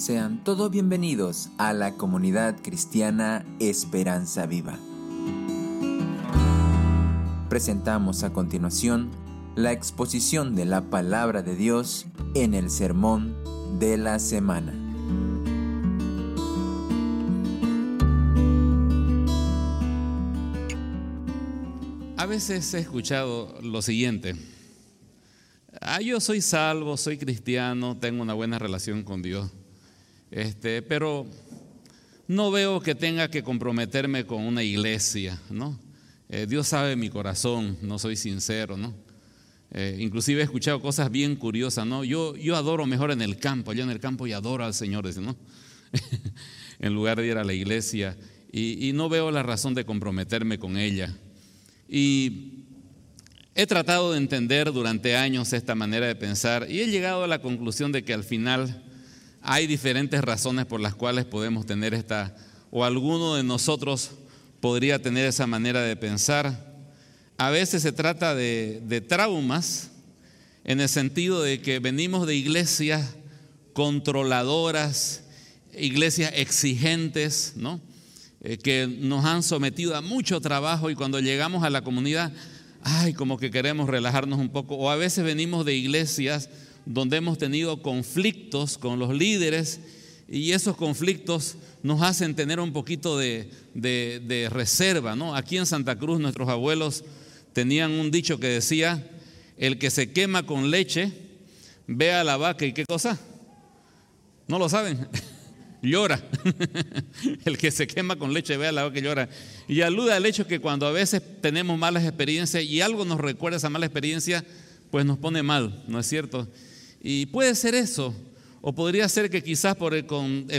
Sean todos bienvenidos a la comunidad cristiana Esperanza Viva. Presentamos a continuación la exposición de la palabra de Dios en el sermón de la semana. A veces he escuchado lo siguiente. Ah, yo soy salvo, soy cristiano, tengo una buena relación con Dios. Este, pero no veo que tenga que comprometerme con una iglesia, ¿no? Eh, Dios sabe mi corazón, no soy sincero, ¿no? Eh, inclusive he escuchado cosas bien curiosas, ¿no? Yo, adoro mejor en el campo, allá en el campo y adoro al Señor, ¿no? en lugar de ir a la iglesia. Y, y no veo la razón de comprometerme con ella. Y he tratado de entender durante años esta manera de pensar y he llegado a la conclusión de que al final hay diferentes razones por las cuales podemos tener esta, o alguno de nosotros podría tener esa manera de pensar. A veces se trata de, traumas en el sentido de que venimos de iglesias controladoras, iglesias exigentes, ¿no? Eh, que nos han sometido a mucho trabajo y cuando llegamos a la comunidad, ay, como que queremos relajarnos un poco. O a veces venimos de iglesias donde hemos tenido conflictos con los líderes y esos conflictos nos hacen tener un poquito de, reserva. ¿no? Aquí en Santa Cruz nuestros abuelos tenían un dicho que decía, el que se quema con leche, ve a la vaca y qué cosa. ¿No lo saben? llora. el que se quema con leche ve a la vaca y llora. Y alude al hecho que cuando a veces tenemos malas experiencias y algo nos recuerda esa mala experiencia, pues nos pone mal, ¿no es cierto? Y puede ser eso, o podría ser que quizás por el,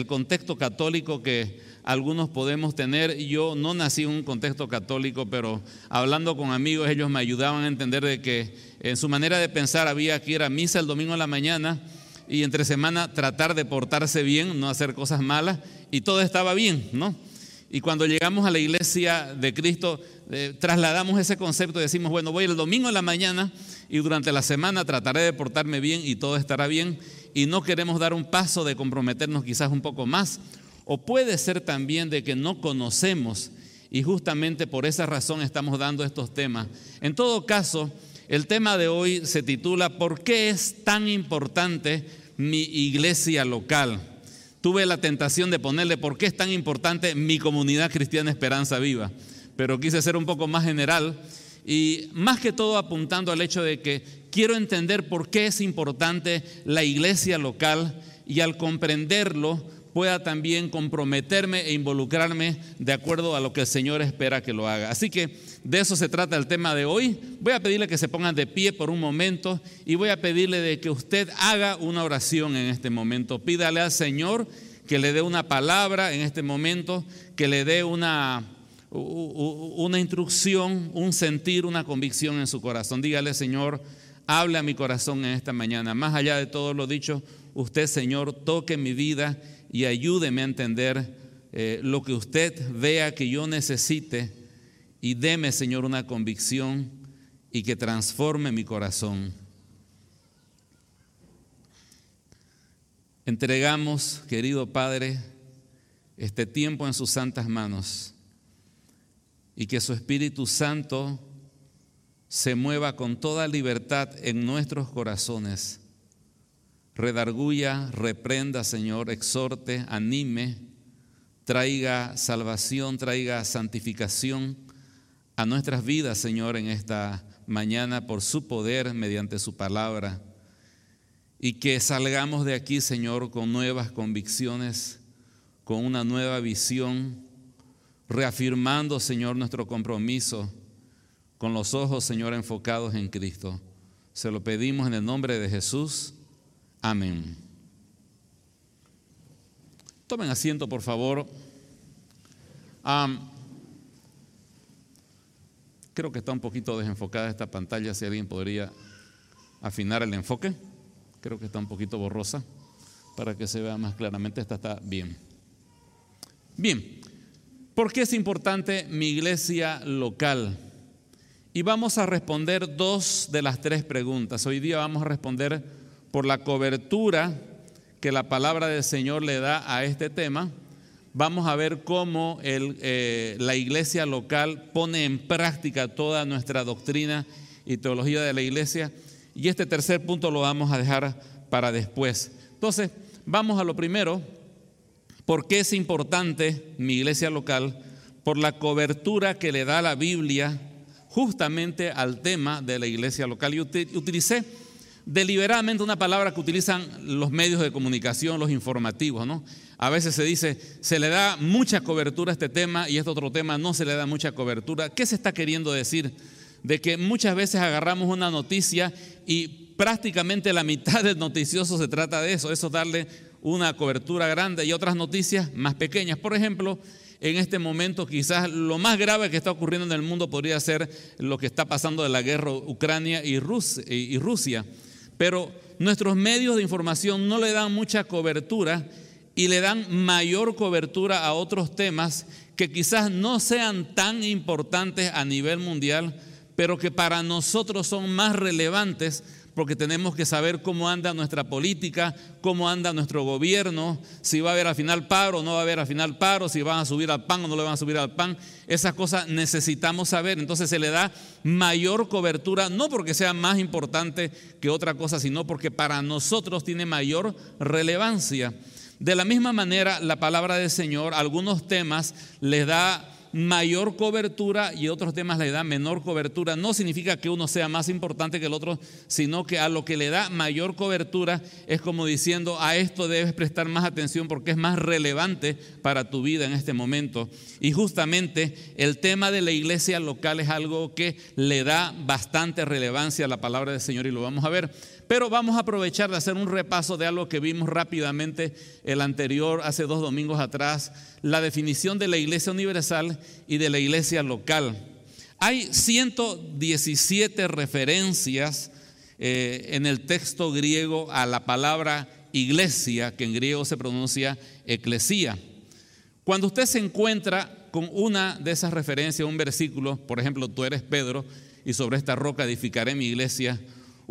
contexto católico que algunos podemos tener, yo no nací en un contexto católico, pero hablando con amigos ellos me ayudaban a entender de que en su manera de pensar había que ir a misa el domingo a la mañana y entre semana tratar de portarse bien, no hacer cosas malas, y todo estaba bien, ¿no? Y cuando llegamos a la iglesia de Cristo, eh, trasladamos ese concepto y decimos, bueno, voy el domingo a la mañana y durante la semana trataré de portarme bien y todo estará bien y no queremos dar un paso de comprometernos quizás un poco más. O puede ser también de que no conocemos y justamente por esa razón estamos dando estos temas. En todo caso, el tema de hoy se titula ¿Por qué es tan importante mi iglesia local? Tuve la tentación de ponerle ¿Por qué es tan importante mi comunidad cristiana Esperanza Viva? Pero quise ser un poco más general y más que todo apuntando al hecho de que quiero entender por qué es importante la iglesia local y al comprenderlo pueda también comprometerme e involucrarme de acuerdo a lo que el Señor espera que lo haga. Así que de eso se trata el tema de hoy. Voy a pedirle que se pongan de pie por un momento y voy a pedirle de que usted haga una oración en este momento. Pídale al Señor que le dé una palabra en este momento, que le dé una una instrucción, un sentir, una convicción en su corazón. Dígale, Señor, hable a mi corazón en esta mañana. Más allá de todo lo dicho, usted, Señor, toque mi vida y ayúdeme a entender eh, lo que usted vea que yo necesite y deme, Señor, una convicción y que transforme mi corazón. Entregamos, querido Padre, este tiempo en sus santas manos y que su Espíritu Santo se mueva con toda libertad en nuestros corazones. Redarguya, reprenda, Señor, exhorte, anime, traiga salvación, traiga santificación a nuestras vidas, Señor, en esta mañana por su poder mediante su palabra. Y que salgamos de aquí, Señor, con nuevas convicciones, con una nueva visión reafirmando, Señor, nuestro compromiso con los ojos, Señor, enfocados en Cristo. Se lo pedimos en el nombre de Jesús. Amén. Tomen asiento, por favor. creo que está un poquito desenfocada esta pantalla, si alguien podría afinar el enfoque. Creo que está un poquito borrosa para que se vea más claramente. Esta está bien. Bien, ¿Por qué es importante mi iglesia local? Y vamos a responder dos de las tres preguntas. Hoy día vamos a responder por la cobertura que la palabra del Señor le da a este tema, vamos a ver cómo eh, la iglesia local pone en práctica toda nuestra doctrina y teología de la iglesia. Y este tercer punto lo vamos a dejar para después. Entonces, vamos a lo primero. ¿Por qué es importante mi iglesia local? Por la cobertura que le da la Biblia justamente al tema de la iglesia local. Y utilicé deliberadamente una palabra que utilizan los medios de comunicación, los informativos, ¿no? A veces se dice, se le da mucha cobertura a este tema y este otro tema no se le da mucha cobertura. ¿Qué se está queriendo decir? De que muchas veces agarramos una noticia y prácticamente la mitad del noticioso se trata de eso, eso darle una cobertura grande y otras noticias más pequeñas. Por ejemplo, en este momento quizás lo más grave que está ocurriendo en el mundo podría ser lo que está pasando de la guerra Ucrania y Rusia. Pero nuestros medios de información no le dan mucha cobertura y le dan mayor cobertura a otros temas que quizás no sean tan importantes a nivel mundial, pero que para nosotros son más relevantes porque tenemos que saber cómo anda nuestra política, cómo anda nuestro gobierno, si va a haber al final paro o no va a haber al final paro, si van a subir al pan o no le van a subir al pan. Esas cosas necesitamos saber. Entonces se le da mayor cobertura, no porque sea más importante que otra cosa, sino porque para nosotros tiene mayor relevancia. De la misma manera, la palabra del Señor, algunos temas les da mayor cobertura y otros temas le da menor cobertura. No significa que uno sea más importante que el otro, sino que a lo que le da mayor cobertura es como diciendo, a esto debes prestar más atención porque es más relevante para tu vida en este momento. Y justamente el tema de la iglesia local es algo que le da bastante relevancia a la palabra del Señor y lo vamos a ver. Pero vamos a aprovechar de hacer un repaso de algo que vimos rápidamente el anterior, hace dos domingos atrás, la definición de la iglesia universal y de la iglesia local. Hay 117 referencias eh, en el texto griego a la palabra iglesia, que en griego se pronuncia eclesía. Cuando usted se encuentra con una de esas referencias, un versículo, por ejemplo, tú eres Pedro y sobre esta roca edificaré mi iglesia,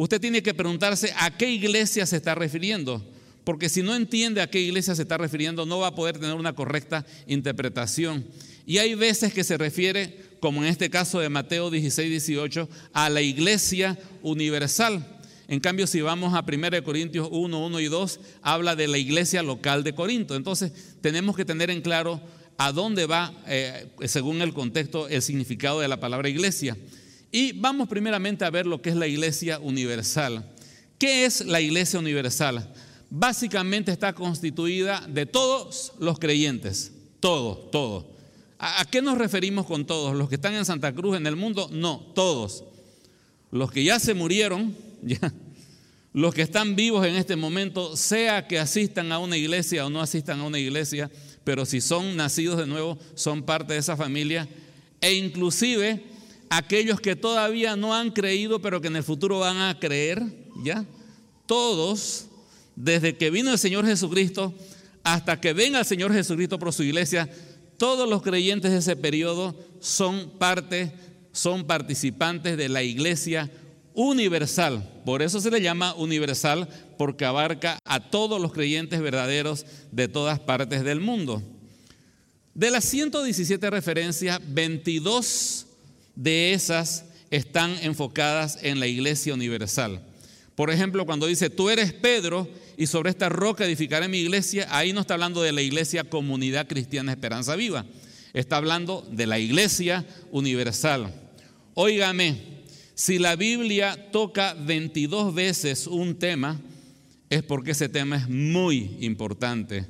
usted tiene que preguntarse a qué iglesia se está refiriendo, porque si no entiende a qué iglesia se está refiriendo, no va a poder tener una correcta interpretación. Y hay veces que se refiere, como en este caso de Mateo 16, 18, a la iglesia universal. En cambio, si vamos a 1 Corintios 1, 1 y 2, habla de la iglesia local de Corinto. Entonces, tenemos que tener en claro a dónde va, eh, según el contexto, el significado de la palabra iglesia. Y vamos primeramente a ver lo que es la iglesia universal. ¿Qué es la iglesia universal? Básicamente está constituida de todos los creyentes, todos, todos. ¿A, qué nos referimos con todos? ¿Los que están en Santa Cruz, en el mundo? No, todos. Los que ya se murieron, ya. Los que están vivos en este momento, sea que asistan a una iglesia o no asistan a una iglesia, pero si son nacidos de nuevo, son parte de esa familia. E inclusive aquellos que todavía no han creído, pero que en el futuro van a creer, ¿ya? Todos, desde que vino el Señor Jesucristo hasta que venga el Señor Jesucristo por su iglesia, todos los creyentes de ese periodo son parte, son participantes de la iglesia universal. Por eso se le llama universal, porque abarca a todos los creyentes verdaderos de todas partes del mundo. De las 117 referencias, 22 de esas están enfocadas en la iglesia universal. Por ejemplo, cuando dice, tú eres Pedro y sobre esta roca edificaré mi iglesia, ahí no está hablando de la iglesia comunidad cristiana Esperanza Viva, está hablando de la iglesia universal. Óigame, si la Biblia toca 22 veces un tema, es porque ese tema es muy importante.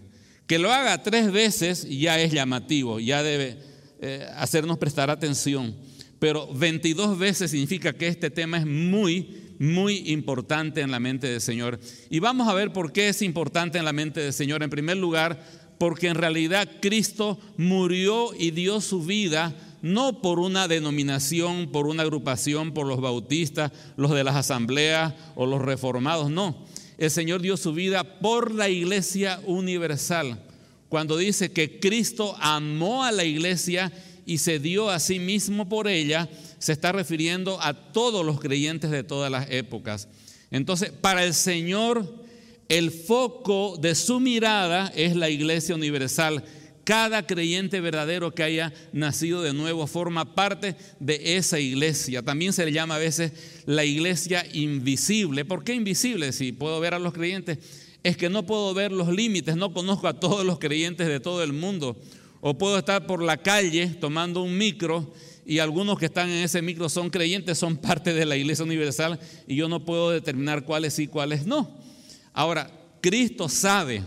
Que lo haga tres veces ya es llamativo, ya debe eh, hacernos prestar atención pero 22 veces significa que este tema es muy, muy importante en la mente del Señor. Y vamos a ver por qué es importante en la mente del Señor. En primer lugar, porque en realidad Cristo murió y dio su vida no por una denominación, por una agrupación, por los bautistas, los de las asambleas o los reformados, no. El Señor dio su vida por la iglesia universal. Cuando dice que Cristo amó a la iglesia y se dio a sí mismo por ella, se está refiriendo a todos los creyentes de todas las épocas. Entonces, para el Señor, el foco de su mirada es la iglesia universal. Cada creyente verdadero que haya nacido de nuevo forma parte de esa iglesia. También se le llama a veces la iglesia invisible. ¿Por qué invisible? Si puedo ver a los creyentes, es que no puedo ver los límites, no conozco a todos los creyentes de todo el mundo. O puedo estar por la calle tomando un micro y algunos que están en ese micro son creyentes, son parte de la iglesia universal y yo no puedo determinar cuáles sí, cuáles no. Ahora, Cristo sabe,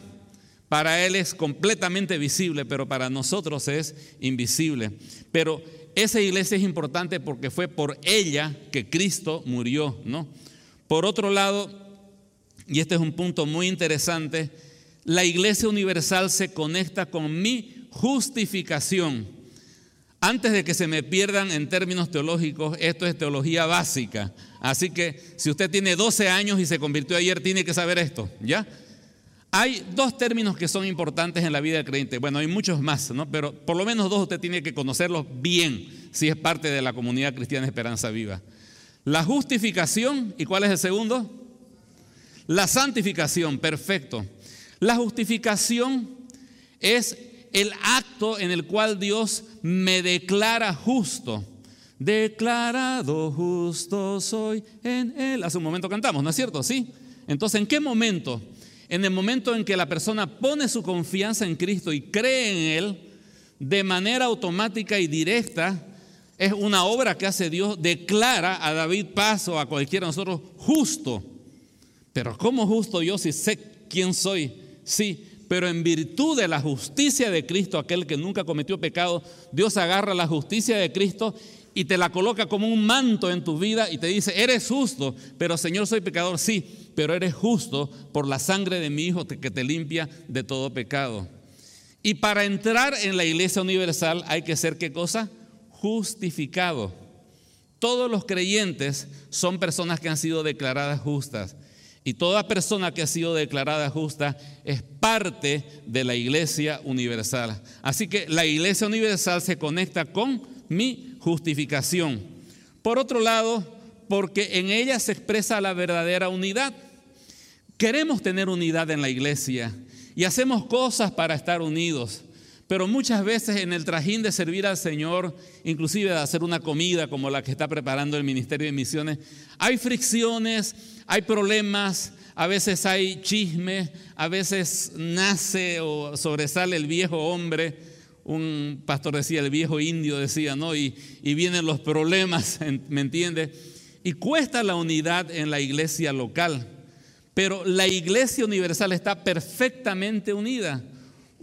para Él es completamente visible, pero para nosotros es invisible. Pero esa iglesia es importante porque fue por ella que Cristo murió, ¿no? Por otro lado, y este es un punto muy interesante, la iglesia universal se conecta con mi justificación. Antes de que se me pierdan en términos teológicos, esto es teología básica. Así que si usted tiene 12 años y se convirtió ayer, tiene que saber esto, ¿ya? Hay dos términos que son importantes en la vida del creyente. Bueno, hay muchos más, ¿no? Pero por lo menos dos usted tiene que conocerlos bien si es parte de la comunidad cristiana Esperanza Viva. La justificación, ¿y cuál es el segundo? La santificación, perfecto. La justificación es el acto en el cual Dios me declara justo. Declarado justo soy en Él. Hace un momento cantamos, ¿no es cierto? Sí. Entonces, ¿en qué momento? En el momento en que la persona pone su confianza en Cristo y cree en Él, de manera automática y directa, es una obra que hace Dios, declara a David Paso, a cualquiera de nosotros, justo. Pero ¿cómo justo yo si sé quién soy? Sí, pero en virtud de la justicia de Cristo, aquel que nunca cometió pecado, Dios agarra la justicia de Cristo y te la coloca como un manto en tu vida y te dice, eres justo, pero Señor soy pecador, sí, pero eres justo por la sangre de mi Hijo que te limpia de todo pecado. Y para entrar en la iglesia universal hay que ser qué cosa? Justificado. Todos los creyentes son personas que han sido declaradas justas. Y toda persona que ha sido declarada justa es parte de la iglesia universal. Así que la iglesia universal se conecta con mi justificación. Por otro lado, porque en ella se expresa la verdadera unidad. Queremos tener unidad en la iglesia y hacemos cosas para estar unidos. Pero muchas veces en el trajín de servir al Señor, inclusive de hacer una comida como la que está preparando el Ministerio de Misiones, hay fricciones, hay problemas, a veces hay chisme, a veces nace o sobresale el viejo hombre. Un pastor decía, el viejo indio decía, ¿no? Y, y vienen los problemas, ¿me entiende? Y cuesta la unidad en la iglesia local. Pero la iglesia universal está perfectamente unida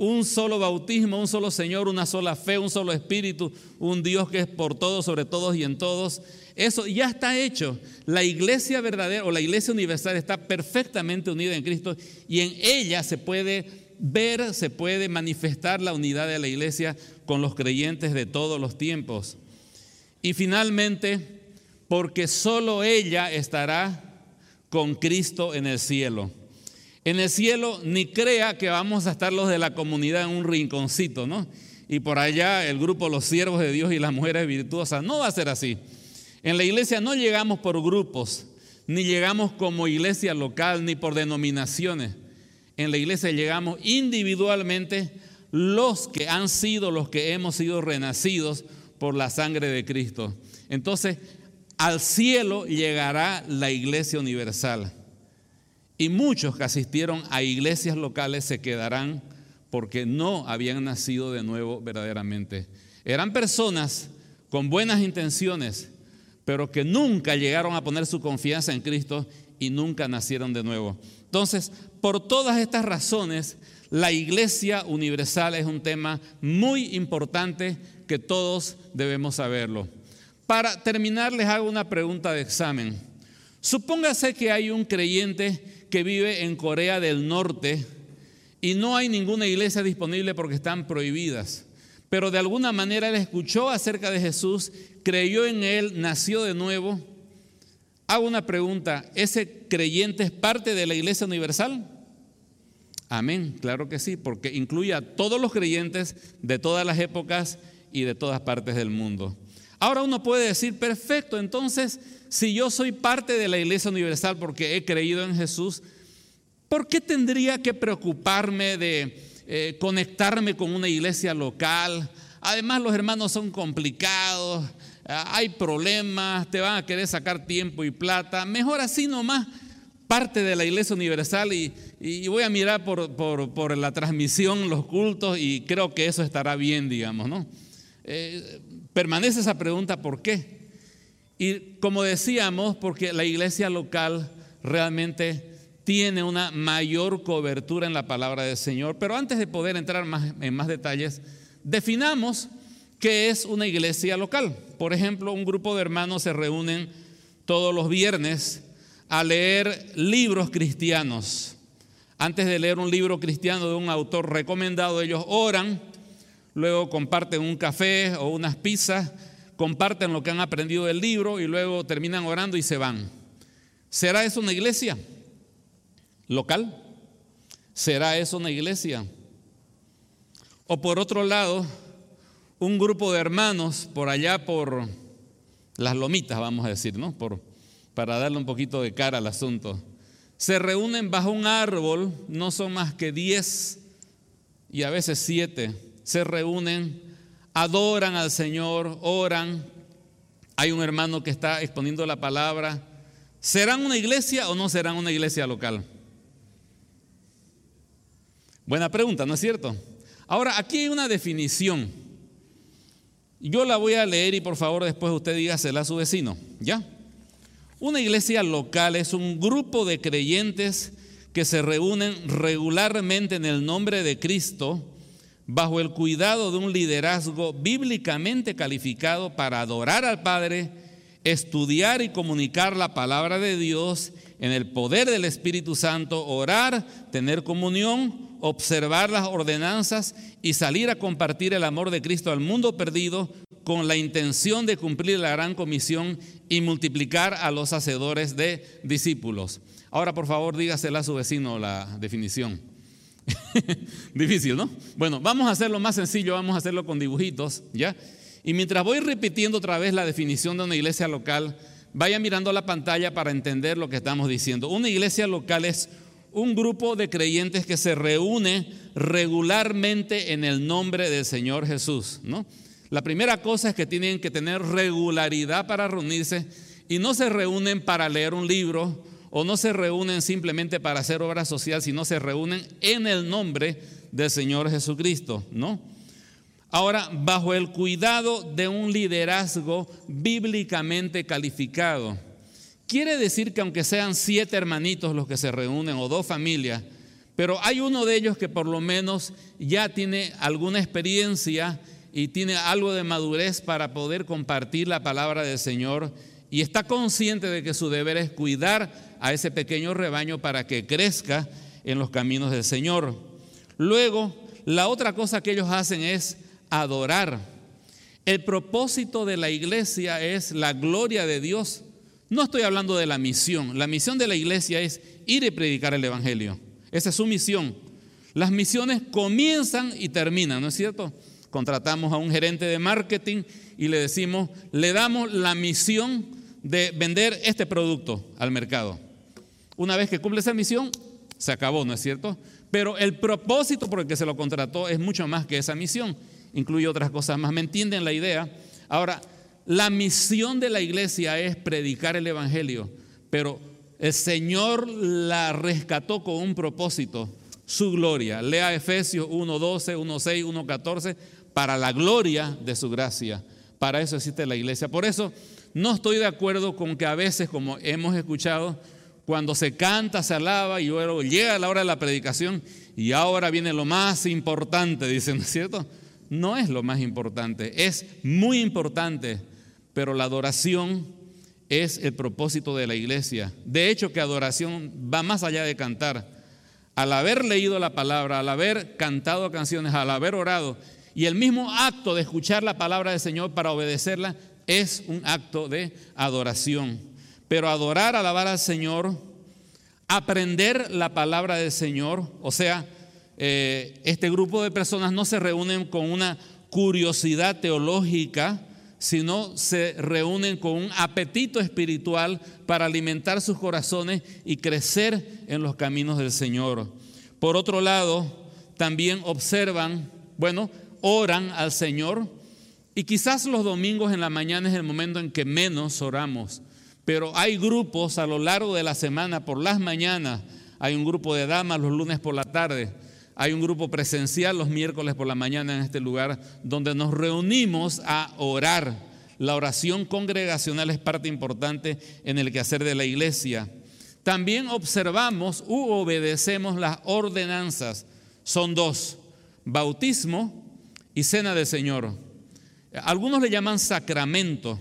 un solo bautismo, un solo Señor, una sola fe, un solo Espíritu, un Dios que es por todos, sobre todos y en todos. Eso ya está hecho. La iglesia verdadera o la iglesia universal está perfectamente unida en Cristo y en ella se puede ver, se puede manifestar la unidad de la iglesia con los creyentes de todos los tiempos. Y finalmente, porque solo ella estará con Cristo en el cielo. En el cielo ni crea que vamos a estar los de la comunidad en un rinconcito, ¿no? Y por allá el grupo Los Siervos de Dios y las Mujeres Virtuosas. No va a ser así. En la iglesia no llegamos por grupos, ni llegamos como iglesia local, ni por denominaciones. En la iglesia llegamos individualmente los que han sido, los que hemos sido renacidos por la sangre de Cristo. Entonces, al cielo llegará la iglesia universal. Y muchos que asistieron a iglesias locales se quedarán porque no habían nacido de nuevo verdaderamente. Eran personas con buenas intenciones, pero que nunca llegaron a poner su confianza en Cristo y nunca nacieron de nuevo. Entonces, por todas estas razones, la iglesia universal es un tema muy importante que todos debemos saberlo. Para terminar, les hago una pregunta de examen. Supóngase que hay un creyente que vive en Corea del Norte y no hay ninguna iglesia disponible porque están prohibidas. Pero de alguna manera él escuchó acerca de Jesús, creyó en él, nació de nuevo. Hago una pregunta, ¿ese creyente es parte de la iglesia universal? Amén, claro que sí, porque incluye a todos los creyentes de todas las épocas y de todas partes del mundo. Ahora uno puede decir, perfecto, entonces si yo soy parte de la iglesia universal porque he creído en Jesús, ¿Por qué tendría que preocuparme de eh, conectarme con una iglesia local? Además los hermanos son complicados, ah, hay problemas, te van a querer sacar tiempo y plata. Mejor así nomás parte de la iglesia universal y, voy a mirar por, por, la transmisión los cultos y creo que eso estará bien, digamos, ¿no? Eh, permanece esa pregunta, ¿por qué? Y como decíamos, porque la iglesia local realmente tiene una mayor cobertura en la palabra del Señor. Pero antes de poder entrar más, en más detalles, definamos qué es una iglesia local. Por ejemplo, un grupo de hermanos se reúnen todos los viernes a leer libros cristianos. Antes de leer un libro cristiano de un autor recomendado, ellos oran, luego comparten un café o unas pizzas, comparten lo que han aprendido del libro y luego terminan orando y se van. ¿Será eso una iglesia local? ¿Será eso una iglesia? O por otro lado, un grupo de hermanos por allá por las lomitas, vamos a decir, ¿no? Por, para darle un poquito de cara al asunto. Se reúnen bajo un árbol, no son más que diez y a veces siete. Se reúnen, adoran al Señor, oran. Hay un hermano que está exponiendo la palabra. ¿Serán una iglesia o no serán una iglesia local? Buena pregunta, ¿no es cierto? Ahora, aquí hay una definición. Yo la voy a leer y por favor después usted dígasela a su vecino, ¿ya? Una iglesia local es un grupo de creyentes que se reúnen regularmente en el nombre de Cristo bajo el cuidado de un liderazgo bíblicamente calificado para adorar al Padre, estudiar y comunicar la palabra de Dios en el poder del Espíritu Santo, orar, tener comunión, observar las ordenanzas y salir a compartir el amor de Cristo al mundo perdido con la intención de cumplir la gran comisión y multiplicar a los hacedores de discípulos. Ahora, por favor, dígasela a su vecino la definición. Difícil, ¿no? Bueno, vamos a hacerlo más sencillo, vamos a hacerlo con dibujitos, ¿ya? Y mientras voy repitiendo otra vez la definición de una iglesia local, vaya mirando la pantalla para entender lo que estamos diciendo. Una iglesia local es un grupo de creyentes que se reúne regularmente en el nombre del Señor Jesús, ¿no? La primera cosa es que tienen que tener regularidad para reunirse y no se reúnen para leer un libro o no se reúnen simplemente para hacer obra social, sino se reúnen en el nombre del Señor Jesucristo, ¿no? Ahora, bajo el cuidado de un liderazgo bíblicamente calificado. Quiere decir que aunque sean siete hermanitos los que se reúnen o dos familias, pero hay uno de ellos que por lo menos ya tiene alguna experiencia y tiene algo de madurez para poder compartir la palabra del Señor y está consciente de que su deber es cuidar a ese pequeño rebaño para que crezca en los caminos del Señor. Luego, la otra cosa que ellos hacen es adorar. El propósito de la iglesia es la gloria de Dios no estoy hablando de la misión. La misión de la iglesia es ir y predicar el Evangelio. Esa es su misión. Las misiones comienzan y terminan, ¿no es cierto? Contratamos a un gerente de marketing y le decimos, le damos la misión de vender este producto al mercado. Una vez que cumple esa misión, se acabó, ¿no es cierto? Pero el propósito por el que se lo contrató es mucho más que esa misión. Incluye otras cosas más. ¿Me entienden la idea? Ahora, la misión de la iglesia es predicar el Evangelio, pero el Señor la rescató con un propósito, su gloria. Lea Efesios 1.12, 1.6, 1.14, para la gloria de su gracia. Para eso existe la iglesia. Por eso no estoy de acuerdo con que a veces, como hemos escuchado, cuando se canta, se alaba y luego llega la hora de la predicación y ahora viene lo más importante, dicen, ¿no es cierto? No es lo más importante, es muy importante pero la adoración es el propósito de la iglesia. De hecho, que adoración va más allá de cantar. Al haber leído la palabra, al haber cantado canciones, al haber orado, y el mismo acto de escuchar la palabra del Señor para obedecerla es un acto de adoración. Pero adorar, alabar al Señor, aprender la palabra del Señor, o sea, eh, este grupo de personas no se reúnen con una curiosidad teológica, sino se reúnen con un apetito espiritual para alimentar sus corazones y crecer en los caminos del Señor. Por otro lado, también observan, bueno, oran al Señor y quizás los domingos en la mañana es el momento en que menos oramos, pero hay grupos a lo largo de la semana por las mañanas, hay un grupo de damas los lunes por la tarde, hay un grupo presencial los miércoles por la mañana en este lugar donde nos reunimos a orar. La oración congregacional es parte importante en el quehacer de la iglesia. También observamos u obedecemos las ordenanzas. Son dos, bautismo y cena del Señor. Algunos le llaman sacramento,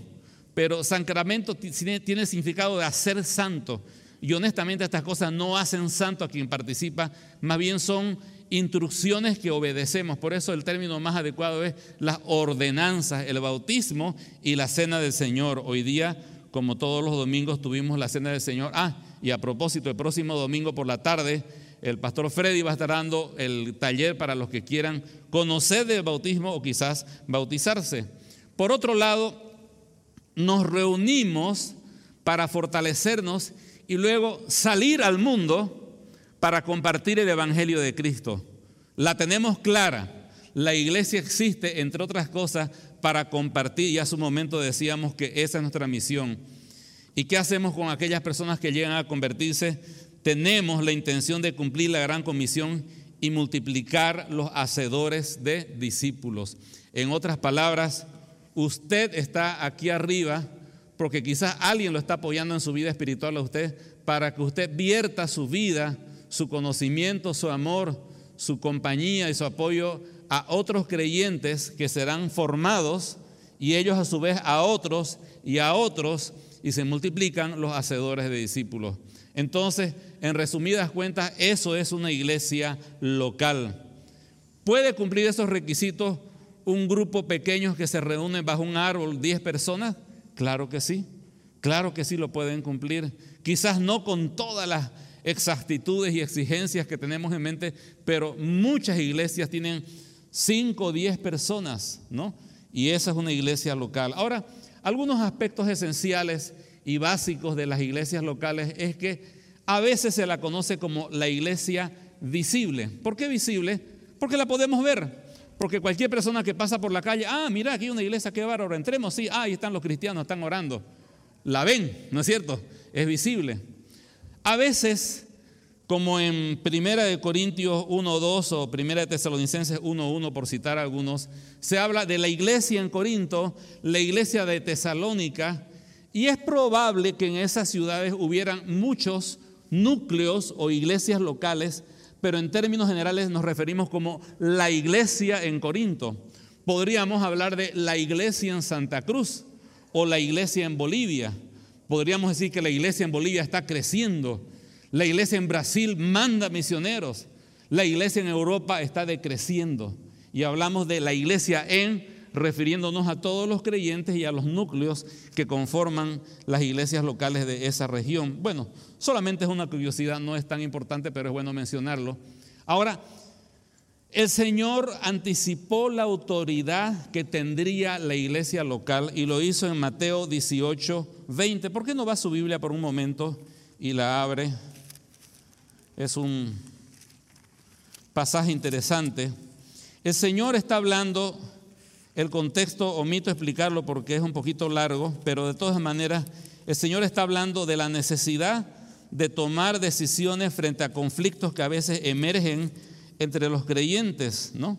pero sacramento tiene significado de hacer santo. Y honestamente estas cosas no hacen santo a quien participa, más bien son instrucciones que obedecemos. Por eso el término más adecuado es las ordenanzas, el bautismo y la cena del Señor. Hoy día, como todos los domingos, tuvimos la cena del Señor. Ah, y a propósito, el próximo domingo por la tarde, el pastor Freddy va a estar dando el taller para los que quieran conocer del bautismo o quizás bautizarse. Por otro lado, nos reunimos para fortalecernos y luego salir al mundo para compartir el Evangelio de Cristo. La tenemos clara. La iglesia existe, entre otras cosas, para compartir. Y a su momento decíamos que esa es nuestra misión. ¿Y qué hacemos con aquellas personas que llegan a convertirse? Tenemos la intención de cumplir la gran comisión y multiplicar los hacedores de discípulos. En otras palabras, usted está aquí arriba porque quizás alguien lo está apoyando en su vida espiritual a usted para que usted vierta su vida su conocimiento, su amor, su compañía y su apoyo a otros creyentes que serán formados y ellos a su vez a otros y a otros y se multiplican los hacedores de discípulos. Entonces, en resumidas cuentas, eso es una iglesia local. ¿Puede cumplir esos requisitos un grupo pequeño que se reúne bajo un árbol, 10 personas? Claro que sí, claro que sí lo pueden cumplir. Quizás no con todas las exactitudes y exigencias que tenemos en mente, pero muchas iglesias tienen 5 o 10 personas, ¿no? Y esa es una iglesia local. Ahora, algunos aspectos esenciales y básicos de las iglesias locales es que a veces se la conoce como la iglesia visible. ¿Por qué visible? Porque la podemos ver. Porque cualquier persona que pasa por la calle, ah, mira, aquí hay una iglesia, qué bárbaro, entremos, sí, ah, ahí están los cristianos, están orando. La ven, ¿no es cierto? Es visible. A veces, como en Primera de Corintios 1.2 o Primera de Tesalonicenses 1.1, por citar algunos, se habla de la iglesia en Corinto, la iglesia de Tesalónica, y es probable que en esas ciudades hubieran muchos núcleos o iglesias locales, pero en términos generales nos referimos como la iglesia en Corinto. Podríamos hablar de la iglesia en Santa Cruz o la iglesia en Bolivia Podríamos decir que la iglesia en Bolivia está creciendo. La iglesia en Brasil manda misioneros. La iglesia en Europa está decreciendo. Y hablamos de la iglesia en, refiriéndonos a todos los creyentes y a los núcleos que conforman las iglesias locales de esa región. Bueno, solamente es una curiosidad, no es tan importante, pero es bueno mencionarlo. Ahora, el Señor anticipó la autoridad que tendría la iglesia local y lo hizo en Mateo 18, 20. ¿Por qué no va a su Biblia por un momento y la abre? Es un pasaje interesante. El Señor está hablando, el contexto omito explicarlo porque es un poquito largo, pero de todas maneras, el Señor está hablando de la necesidad de tomar decisiones frente a conflictos que a veces emergen entre los creyentes, ¿no?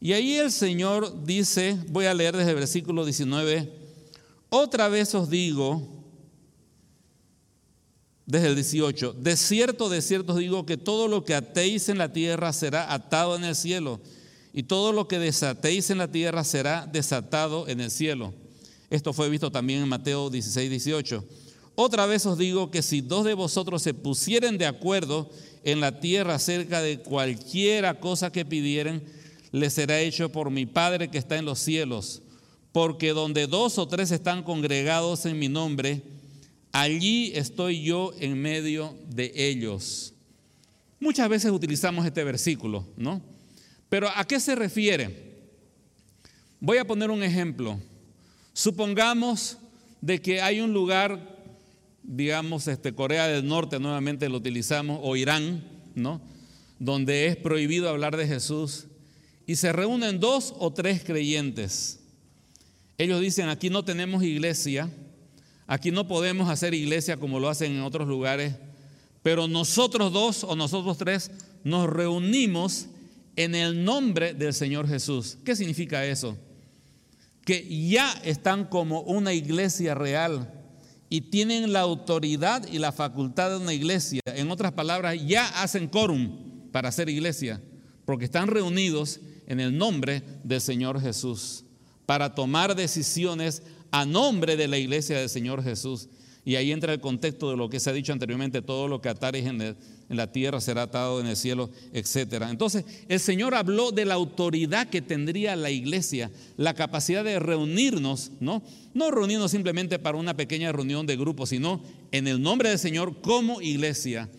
Y ahí el Señor dice, voy a leer desde el versículo 19, otra vez os digo, desde el 18, de cierto, de cierto os digo que todo lo que atéis en la tierra será atado en el cielo, y todo lo que desatéis en la tierra será desatado en el cielo. Esto fue visto también en Mateo 16, 18. Otra vez os digo que si dos de vosotros se pusieren de acuerdo en la tierra acerca de cualquiera cosa que pidieren, les será hecho por mi Padre que está en los cielos. Porque donde dos o tres están congregados en mi nombre, allí estoy yo en medio de ellos. Muchas veces utilizamos este versículo, ¿no? Pero ¿a qué se refiere? Voy a poner un ejemplo. Supongamos de que hay un lugar, digamos, este, Corea del Norte, nuevamente lo utilizamos, o Irán, ¿no? Donde es prohibido hablar de Jesús y se reúnen dos o tres creyentes. Ellos dicen, aquí no tenemos iglesia, aquí no podemos hacer iglesia como lo hacen en otros lugares, pero nosotros dos o nosotros tres nos reunimos en el nombre del Señor Jesús. ¿Qué significa eso? Que ya están como una iglesia real y tienen la autoridad y la facultad de una iglesia. En otras palabras, ya hacen quórum para hacer iglesia, porque están reunidos en el nombre del Señor Jesús, para tomar decisiones a nombre de la iglesia del Señor Jesús. Y ahí entra el contexto de lo que se ha dicho anteriormente, todo lo que atares en, en la tierra será atado en el cielo, etc. Entonces, el Señor habló de la autoridad que tendría la iglesia, la capacidad de reunirnos, ¿no? No reunirnos simplemente para una pequeña reunión de grupo, sino en el nombre del Señor como iglesia.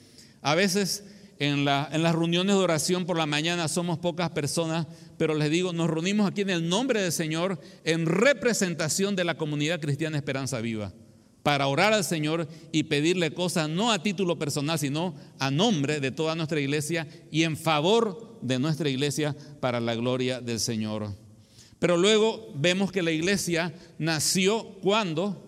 A veces en, la, en las reuniones de oración por la mañana somos pocas personas, pero les digo, nos reunimos aquí en el nombre del Señor en representación de la comunidad cristiana Esperanza Viva para orar al Señor y pedirle cosas no a título personal, sino a nombre de toda nuestra iglesia y en favor de nuestra iglesia para la gloria del Señor. Pero luego vemos que la iglesia nació cuando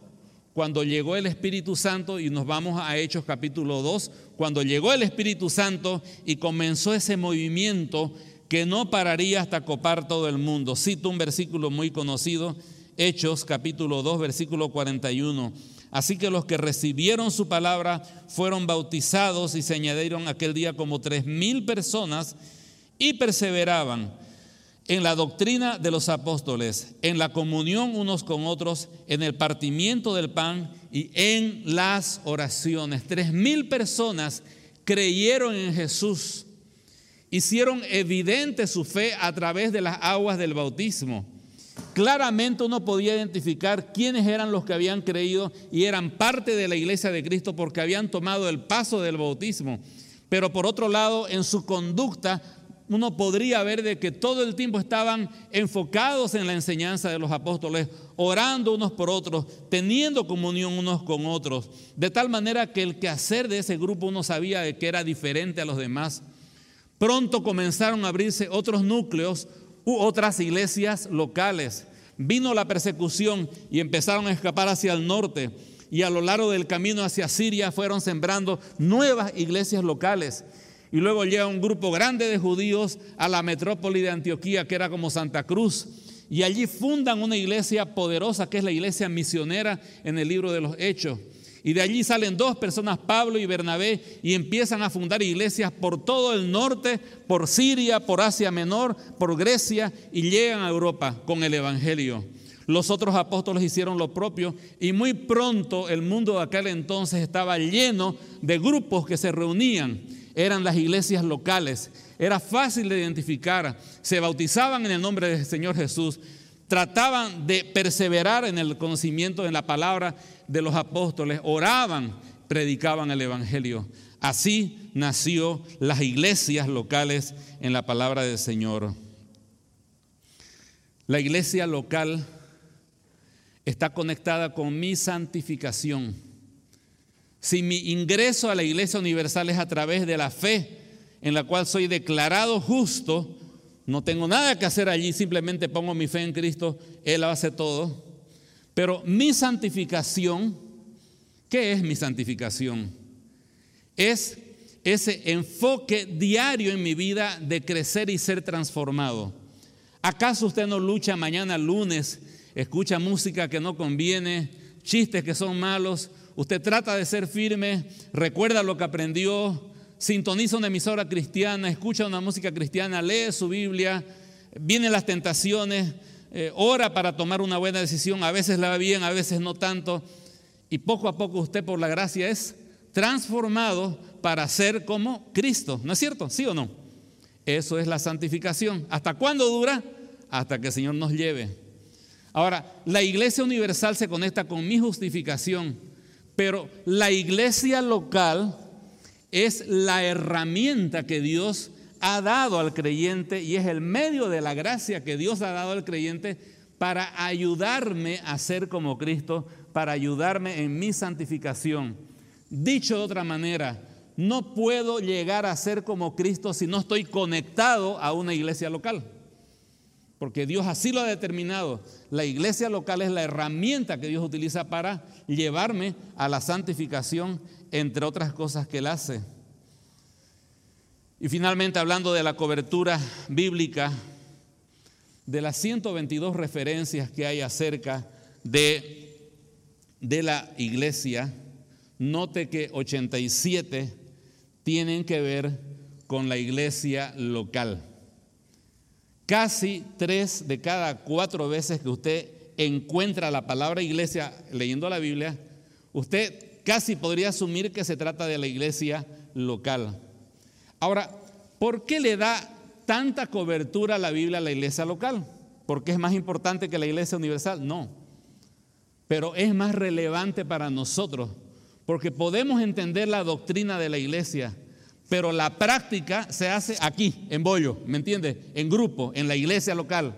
cuando llegó el Espíritu Santo y nos vamos a Hechos capítulo 2, cuando llegó el Espíritu Santo y comenzó ese movimiento que no pararía hasta copar todo el mundo. Cito un versículo muy conocido, Hechos capítulo 2, versículo 41. Así que los que recibieron su palabra fueron bautizados y se añadieron aquel día como tres mil personas y perseveraban en la doctrina de los apóstoles, en la comunión unos con otros, en el partimiento del pan y en las oraciones. Tres mil personas creyeron en Jesús, hicieron evidente su fe a través de las aguas del bautismo. Claramente uno podía identificar quiénes eran los que habían creído y eran parte de la iglesia de Cristo porque habían tomado el paso del bautismo. Pero por otro lado, en su conducta, uno podría ver de que todo el tiempo estaban enfocados en la enseñanza de los apóstoles, orando unos por otros, teniendo comunión unos con otros, de tal manera que el quehacer de ese grupo uno sabía de que era diferente a los demás. Pronto comenzaron a abrirse otros núcleos, u otras iglesias locales. Vino la persecución y empezaron a escapar hacia el norte y a lo largo del camino hacia Siria fueron sembrando nuevas iglesias locales. Y luego llega un grupo grande de judíos a la metrópoli de Antioquía, que era como Santa Cruz. Y allí fundan una iglesia poderosa, que es la iglesia misionera en el libro de los Hechos. Y de allí salen dos personas, Pablo y Bernabé, y empiezan a fundar iglesias por todo el norte, por Siria, por Asia Menor, por Grecia, y llegan a Europa con el Evangelio. Los otros apóstoles hicieron lo propio y muy pronto el mundo de aquel entonces estaba lleno de grupos que se reunían. Eran las iglesias locales. Era fácil de identificar. Se bautizaban en el nombre del Señor Jesús trataban de perseverar en el conocimiento de la palabra de los apóstoles, oraban, predicaban el Evangelio. Así nació las iglesias locales en la palabra del Señor. La iglesia local está conectada con mi santificación. Si mi ingreso a la iglesia universal es a través de la fe en la cual soy declarado justo, no tengo nada que hacer allí, simplemente pongo mi fe en Cristo, Él hace todo. Pero mi santificación, ¿qué es mi santificación? Es ese enfoque diario en mi vida de crecer y ser transformado. ¿Acaso usted no lucha mañana lunes, escucha música que no conviene, chistes que son malos? Usted trata de ser firme, recuerda lo que aprendió, sintoniza una emisora cristiana, escucha una música cristiana, lee su Biblia, vienen las tentaciones, eh, ora para tomar una buena decisión, a veces la va bien, a veces no tanto, y poco a poco usted por la gracia es transformado para ser como Cristo, ¿no es cierto? ¿Sí o no? Eso es la santificación. ¿Hasta cuándo dura? Hasta que el Señor nos lleve. Ahora, la iglesia universal se conecta con mi justificación, pero la iglesia local es la herramienta que Dios ha dado al creyente y es el medio de la gracia que Dios ha dado al creyente para ayudarme a ser como Cristo, para ayudarme en mi santificación. Dicho de otra manera, no puedo llegar a ser como Cristo si no estoy conectado a una iglesia local. Porque Dios así lo ha determinado. La iglesia local es la herramienta que Dios utiliza para llevarme a la santificación, entre otras cosas que Él hace. Y finalmente, hablando de la cobertura bíblica, de las 122 referencias que hay acerca de, de la iglesia, note que 87 tienen que ver con la iglesia local. Casi tres de cada cuatro veces que usted encuentra la palabra iglesia leyendo la Biblia, usted casi podría asumir que se trata de la iglesia local. Ahora, ¿por qué le da tanta cobertura a la Biblia a la iglesia local? ¿Porque es más importante que la iglesia universal? No. Pero es más relevante para nosotros porque podemos entender la doctrina de la iglesia, pero la práctica se hace aquí, en bollo, ¿me entiendes? En grupo, en la iglesia local,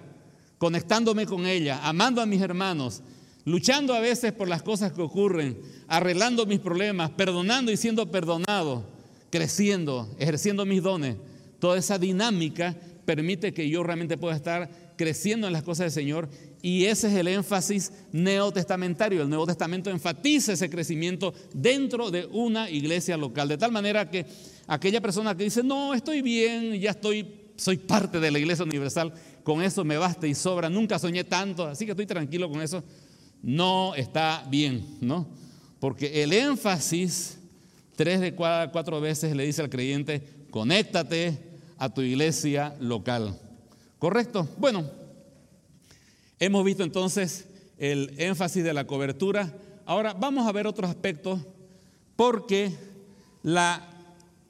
conectándome con ella, amando a mis hermanos, luchando a veces por las cosas que ocurren, arreglando mis problemas, perdonando y siendo perdonado, creciendo, ejerciendo mis dones. Toda esa dinámica permite que yo realmente pueda estar creciendo en las cosas del Señor y ese es el énfasis neotestamentario. El Nuevo Testamento enfatiza ese crecimiento dentro de una iglesia local, de tal manera que aquella persona que dice, no, estoy bien, ya estoy, soy parte de la iglesia universal, con eso me basta y sobra, nunca soñé tanto, así que estoy tranquilo con eso, no está bien, ¿no? Porque el énfasis, tres de cuatro veces le dice al creyente, conéctate a tu iglesia local. ¿Correcto? Bueno, hemos visto entonces el énfasis de la cobertura. Ahora vamos a ver otros aspectos porque la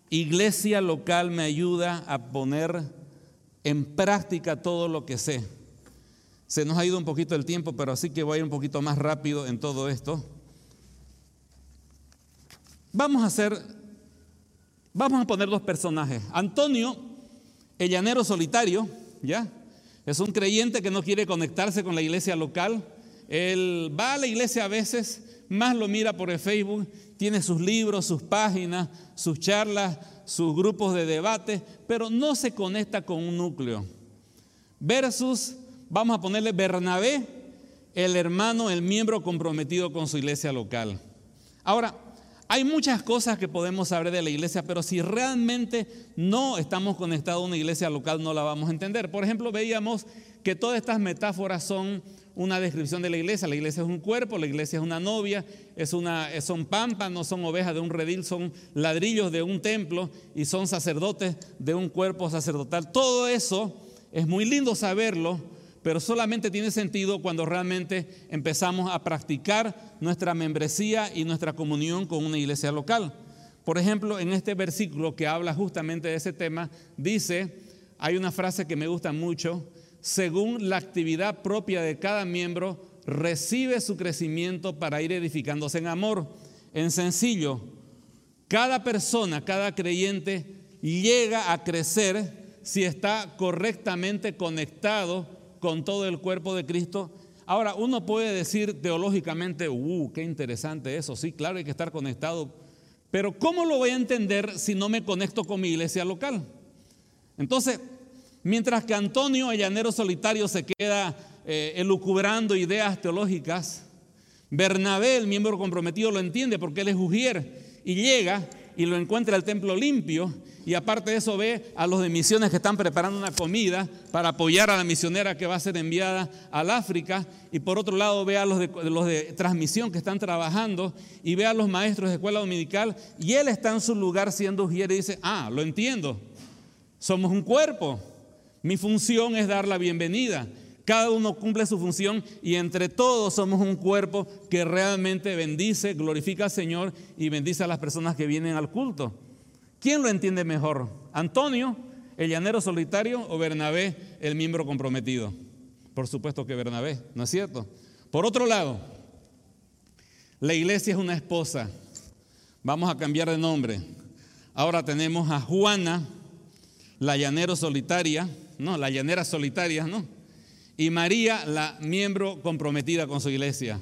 iglesia local me ayuda a poner en práctica todo lo que sé. Se nos ha ido un poquito el tiempo, pero así que voy a ir un poquito más rápido en todo esto. Vamos a hacer, vamos a poner dos personajes. Antonio, el llanero solitario, ¿ya? Es un creyente que no quiere conectarse con la iglesia local. Él va a la iglesia a veces, más lo mira por el Facebook, tiene sus libros, sus páginas, sus charlas, sus grupos de debate, pero no se conecta con un núcleo. Versus, vamos a ponerle Bernabé, el hermano, el miembro comprometido con su iglesia local. Ahora, hay muchas cosas que podemos saber de la iglesia, pero si realmente no estamos conectados a una iglesia local, no la vamos a entender. Por ejemplo, veíamos que todas estas metáforas son una descripción de la iglesia. La iglesia es un cuerpo, la iglesia es una novia, es una, son pampas, no son ovejas de un redil, son ladrillos de un templo y son sacerdotes de un cuerpo sacerdotal. Todo eso es muy lindo saberlo, pero solamente tiene sentido cuando realmente empezamos a practicar nuestra membresía y nuestra comunión con una iglesia local. Por ejemplo, en este versículo que habla justamente de ese tema, dice, hay una frase que me gusta mucho, según la actividad propia de cada miembro, recibe su crecimiento para ir edificándose en amor. En sencillo, cada persona, cada creyente llega a crecer si está correctamente conectado con todo el cuerpo de Cristo. Ahora, uno puede decir teológicamente, uh, qué interesante eso, sí, claro, hay que estar conectado, pero ¿cómo lo voy a entender si no me conecto con mi iglesia local? Entonces, mientras que Antonio, el llanero solitario, se queda eh, elucubrando ideas teológicas, Bernabé, el miembro comprometido, lo entiende porque él es Ujier y llega y lo encuentra el templo limpio y aparte de eso ve a los de misiones que están preparando una comida para apoyar a la misionera que va a ser enviada al África. Y por otro lado ve a los de, los de transmisión que están trabajando y ve a los maestros de escuela dominical. Y él está en su lugar siendo ujier y dice, ah, lo entiendo. Somos un cuerpo. Mi función es dar la bienvenida. Cada uno cumple su función y entre todos somos un cuerpo que realmente bendice, glorifica al Señor y bendice a las personas que vienen al culto. ¿Quién lo entiende mejor? ¿Antonio, el llanero solitario, o Bernabé, el miembro comprometido? Por supuesto que Bernabé, ¿no es cierto? Por otro lado, la iglesia es una esposa. Vamos a cambiar de nombre. Ahora tenemos a Juana, la llanero solitaria, no, la llanera solitaria, ¿no? y María la miembro comprometida con su iglesia.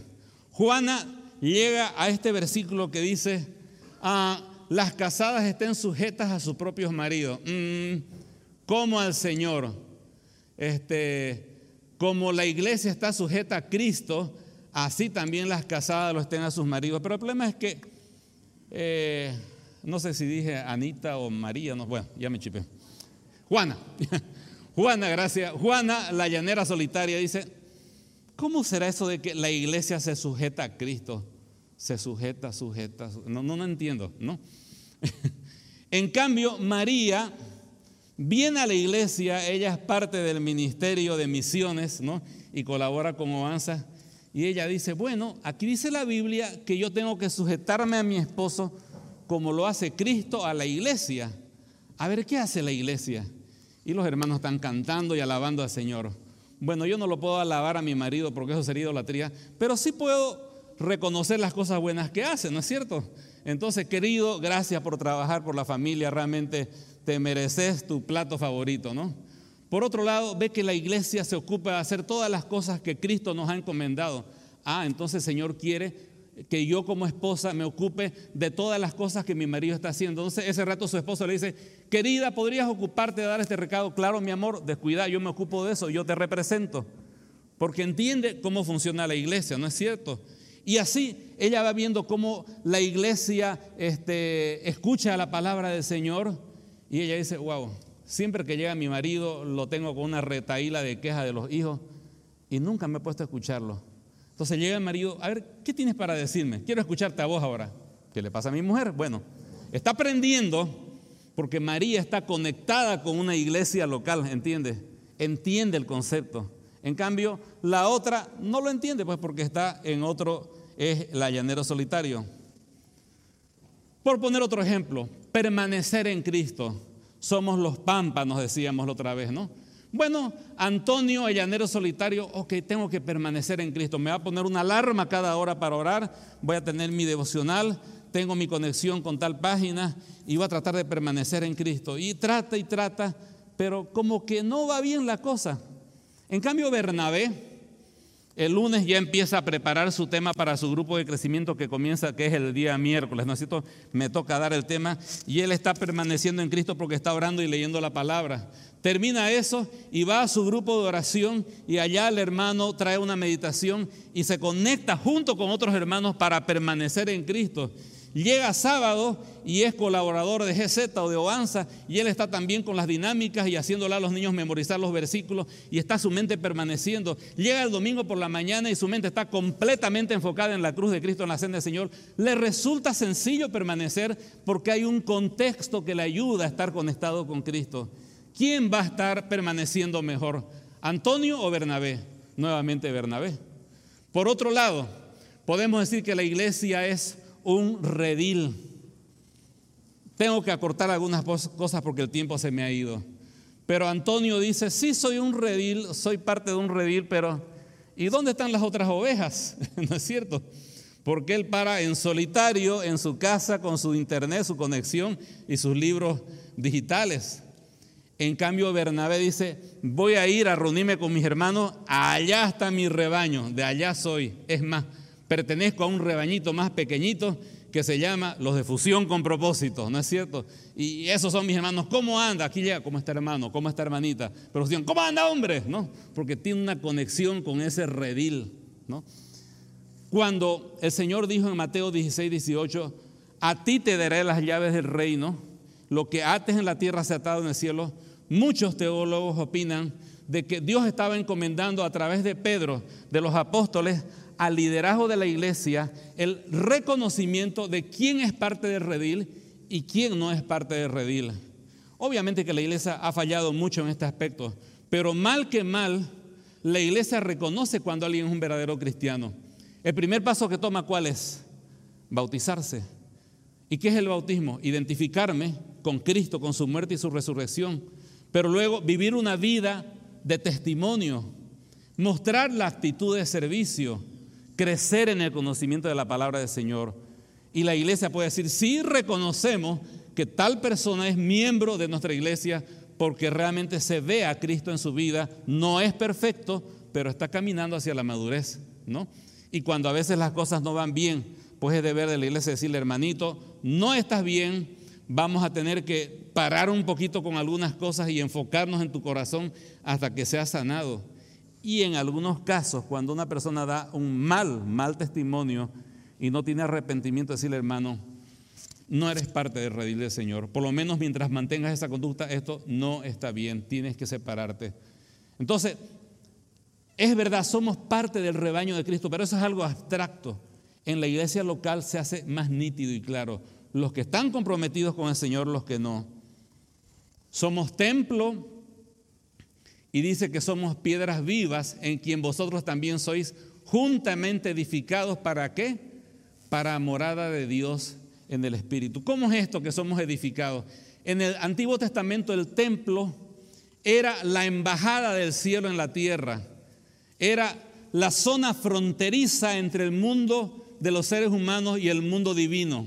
Juana llega a este versículo que dice, ah, las casadas estén sujetas a sus propios maridos, mm, como al Señor. Este, como la iglesia está sujeta a Cristo, así también las casadas lo estén a sus maridos. Pero el problema es que, eh, no sé si dije Anita o María, no, bueno, ya me chipé. Juana, Juana, gracias. Juana, la llanera solitaria, dice, ¿cómo será eso de que la iglesia se sujeta a Cristo? Se sujeta, sujeta, no, no, no entiendo, ¿no? En cambio, María viene a la iglesia, ella es parte del ministerio de misiones, ¿no? Y colabora con Oanza. Y ella dice, bueno, aquí dice la Biblia que yo tengo que sujetarme a mi esposo como lo hace Cristo a la iglesia. A ver, ¿qué hace la iglesia? Y los hermanos están cantando y alabando al Señor. Bueno, yo no lo puedo alabar a mi marido porque eso sería idolatría, pero sí puedo reconocer las cosas buenas que hace, ¿no es cierto? Entonces, querido, gracias por trabajar por la familia, realmente te mereces tu plato favorito, ¿no? Por otro lado, ve que la iglesia se ocupa de hacer todas las cosas que Cristo nos ha encomendado. Ah, entonces el Señor quiere que yo como esposa me ocupe de todas las cosas que mi marido está haciendo. Entonces ese rato su esposo le dice, querida, ¿podrías ocuparte de dar este recado? Claro, mi amor, descuida, yo me ocupo de eso, yo te represento. Porque entiende cómo funciona la iglesia, ¿no es cierto? Y así ella va viendo cómo la iglesia este, escucha la palabra del Señor y ella dice, wow, siempre que llega mi marido lo tengo con una retaíla de queja de los hijos y nunca me he puesto a escucharlo. Entonces llega el marido, a ver, ¿qué tienes para decirme? Quiero escucharte a vos ahora. ¿Qué le pasa a mi mujer? Bueno, está aprendiendo porque María está conectada con una iglesia local, ¿entiende? Entiende el concepto. En cambio, la otra no lo entiende, pues porque está en otro, es la llanero solitario. Por poner otro ejemplo, permanecer en Cristo. Somos los pámpanos, decíamos la otra vez, ¿no? Bueno, Antonio, el llanero solitario, ok, tengo que permanecer en Cristo. Me va a poner una alarma cada hora para orar, voy a tener mi devocional, tengo mi conexión con tal página y voy a tratar de permanecer en Cristo. Y trata y trata, pero como que no va bien la cosa. En cambio, Bernabé, el lunes ya empieza a preparar su tema para su grupo de crecimiento que comienza, que es el día miércoles. ¿no Me toca dar el tema y él está permaneciendo en Cristo porque está orando y leyendo la palabra. Termina eso y va a su grupo de oración y allá el hermano trae una meditación y se conecta junto con otros hermanos para permanecer en Cristo. Llega sábado y es colaborador de GZ o de Oanza y él está también con las dinámicas y haciéndole a los niños memorizar los versículos y está su mente permaneciendo. Llega el domingo por la mañana y su mente está completamente enfocada en la cruz de Cristo en la senda del Señor. Le resulta sencillo permanecer porque hay un contexto que le ayuda a estar conectado con Cristo. ¿Quién va a estar permaneciendo mejor? ¿Antonio o Bernabé? Nuevamente Bernabé. Por otro lado, podemos decir que la iglesia es un redil. Tengo que acortar algunas cosas porque el tiempo se me ha ido. Pero Antonio dice, sí soy un redil, soy parte de un redil, pero ¿y dónde están las otras ovejas? ¿No es cierto? Porque él para en solitario en su casa con su internet, su conexión y sus libros digitales. En cambio, Bernabé dice, voy a ir a reunirme con mis hermanos, allá está mi rebaño, de allá soy. Es más, pertenezco a un rebañito más pequeñito que se llama los de fusión con propósito, ¿no es cierto? Y esos son mis hermanos. ¿Cómo anda? Aquí llega, ¿cómo está hermano? ¿Cómo está hermanita? Pero ¿cómo anda hombre? ¿No? Porque tiene una conexión con ese redil. Cuando el Señor dijo en Mateo 16, 18, a ti te daré las llaves del reino, lo que ates en la tierra se atado en el cielo, muchos teólogos opinan de que Dios estaba encomendando a través de Pedro, de los apóstoles, al liderazgo de la iglesia el reconocimiento de quién es parte del redil y quién no es parte del redil. Obviamente que la iglesia ha fallado mucho en este aspecto, pero mal que mal, la iglesia reconoce cuando alguien es un verdadero cristiano. El primer paso que toma, ¿cuál es? Bautizarse. ¿Y qué es el bautismo? Identificarme con Cristo, con su muerte y su resurrección, pero luego vivir una vida de testimonio, mostrar la actitud de servicio, crecer en el conocimiento de la palabra del Señor. Y la iglesia puede decir, sí reconocemos que tal persona es miembro de nuestra iglesia porque realmente se ve a Cristo en su vida, no es perfecto, pero está caminando hacia la madurez, ¿no? Y cuando a veces las cosas no van bien, pues es deber de la iglesia decirle, hermanito, no estás bien, vamos a tener que parar un poquito con algunas cosas y enfocarnos en tu corazón hasta que seas sanado. Y en algunos casos, cuando una persona da un mal, mal testimonio y no tiene arrepentimiento, decirle, hermano, no eres parte del redil del Señor. Por lo menos mientras mantengas esa conducta, esto no está bien, tienes que separarte. Entonces, es verdad, somos parte del rebaño de Cristo, pero eso es algo abstracto. En la iglesia local se hace más nítido y claro. Los que están comprometidos con el Señor, los que no. Somos templo y dice que somos piedras vivas en quien vosotros también sois juntamente edificados. ¿Para qué? Para morada de Dios en el Espíritu. ¿Cómo es esto que somos edificados? En el Antiguo Testamento el templo era la embajada del cielo en la tierra era la zona fronteriza entre el mundo de los seres humanos y el mundo divino.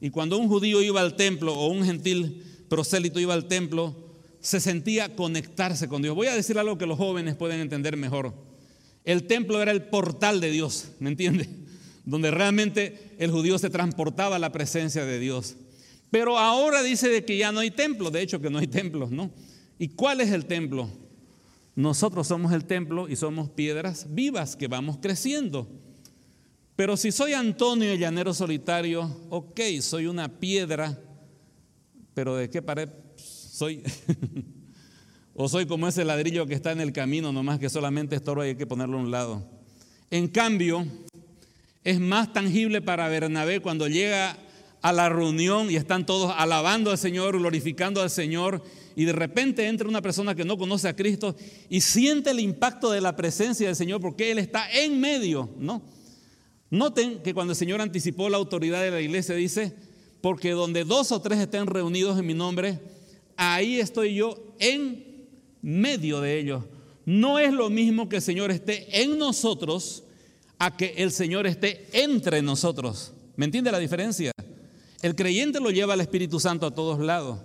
Y cuando un judío iba al templo o un gentil prosélito iba al templo, se sentía conectarse con Dios. Voy a decir algo que los jóvenes pueden entender mejor. El templo era el portal de Dios, ¿me entiende? Donde realmente el judío se transportaba a la presencia de Dios. Pero ahora dice de que ya no hay templo, de hecho que no hay templos, ¿no? ¿Y cuál es el templo? Nosotros somos el templo y somos piedras vivas que vamos creciendo. Pero si soy Antonio el llanero solitario, ok, soy una piedra, pero ¿de qué pared soy? o soy como ese ladrillo que está en el camino, nomás que solamente estorba y hay que ponerlo a un lado. En cambio, es más tangible para Bernabé cuando llega a la reunión y están todos alabando al Señor, glorificando al Señor y de repente entra una persona que no conoce a Cristo y siente el impacto de la presencia del Señor porque Él está en medio, ¿no? Noten que cuando el Señor anticipó la autoridad de la iglesia dice, porque donde dos o tres estén reunidos en mi nombre, ahí estoy yo en medio de ellos. No es lo mismo que el Señor esté en nosotros a que el Señor esté entre nosotros. ¿Me entiende la diferencia? El creyente lo lleva al Espíritu Santo a todos lados